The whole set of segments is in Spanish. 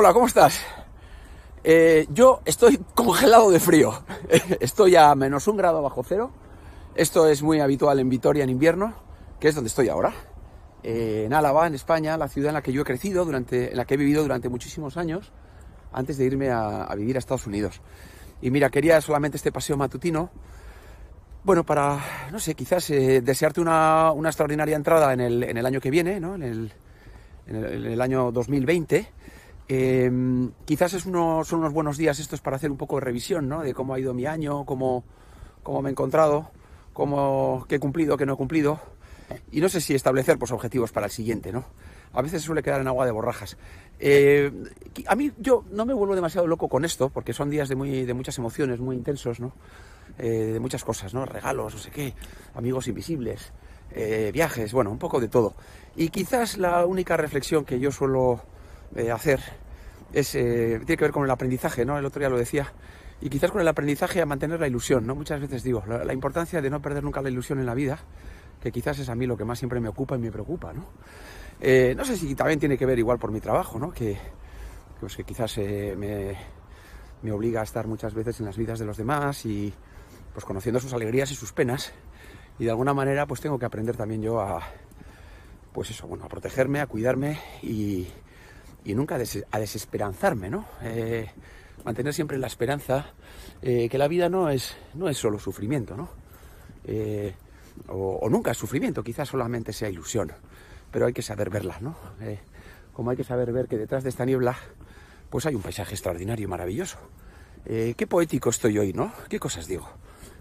Hola, ¿cómo estás? Eh, yo estoy congelado de frío. Estoy a menos un grado bajo cero. Esto es muy habitual en Vitoria en invierno, que es donde estoy ahora. Eh, en Álava, en España, la ciudad en la que yo he crecido, durante, en la que he vivido durante muchísimos años, antes de irme a, vivir a Estados Unidos. Y mira, quería solamente este paseo matutino, bueno, para, no sé, quizás eh, desearte una, una, extraordinaria entrada en el, en el, año que viene, ¿no? en, el, en el año 2020 eh, quizás es uno, son unos buenos días estos para hacer un poco de revisión, ¿no? De cómo ha ido mi año, cómo, cómo me he encontrado, cómo, qué he cumplido, qué no he cumplido. Y no sé si establecer pues, objetivos para el siguiente, ¿no? A veces suele quedar en agua de borrajas. Eh, a mí yo no me vuelvo demasiado loco con esto, porque son días de, muy, de muchas emociones, muy intensos, ¿no? Eh, de muchas cosas, ¿no? Regalos, no sé qué, amigos invisibles, eh, viajes, bueno, un poco de todo. Y quizás la única reflexión que yo suelo eh, hacer es, eh, tiene que ver con el aprendizaje, ¿no? El otro día lo decía. Y quizás con el aprendizaje a mantener la ilusión, ¿no? Muchas veces digo, la, importancia de no perder nunca la ilusión en la vida, que quizás es a mí lo que más siempre me ocupa y me preocupa, ¿no? Eh, no sé si también tiene que ver igual por mi trabajo, ¿no? Que, pues que quizás me, me obliga a estar muchas veces en las vidas de los demás y pues conociendo sus alegrías y sus penas. Y de alguna manera pues tengo que aprender también yo a, pues eso, bueno, a protegerme, a cuidarme y, y nunca a, des a desesperanzarme, ¿no? Eh, mantener siempre la esperanza eh, que la vida no es, no es solo sufrimiento, ¿no? Eh, o, o, nunca es sufrimiento, quizás solamente sea ilusión, pero hay que saber verla, ¿no? Como hay que saber ver que detrás de esta niebla, pues hay un paisaje extraordinario y maravilloso. Qué poético estoy hoy, ¿no? ¿Qué cosas digo?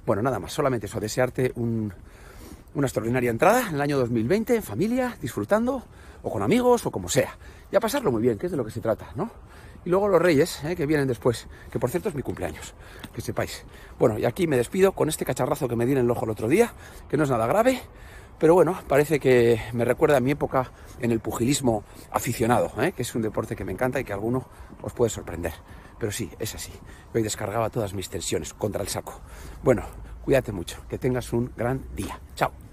Bueno, nada más, solamente eso, desearte un, una extraordinaria entrada en el año 2020, en familia, disfrutando, o con amigos, o como sea. Y a pasarlo muy bien, que es de lo que se trata, ¿no? Y luego los reyes, ¿eh? que vienen después, que por cierto es mi cumpleaños, que sepáis. Bueno, y aquí me despido con este cacharrazo que me di en el ojo el otro día, que no es nada grave, pero bueno, parece que me recuerda a mi época en el pugilismo aficionado, ¿eh? que es un deporte que me encanta y que alguno os puede sorprender. Pero sí, es así. Hoy descargaba todas mis tensiones contra el saco. Bueno, cuídate mucho, que tengas un gran día. Chao.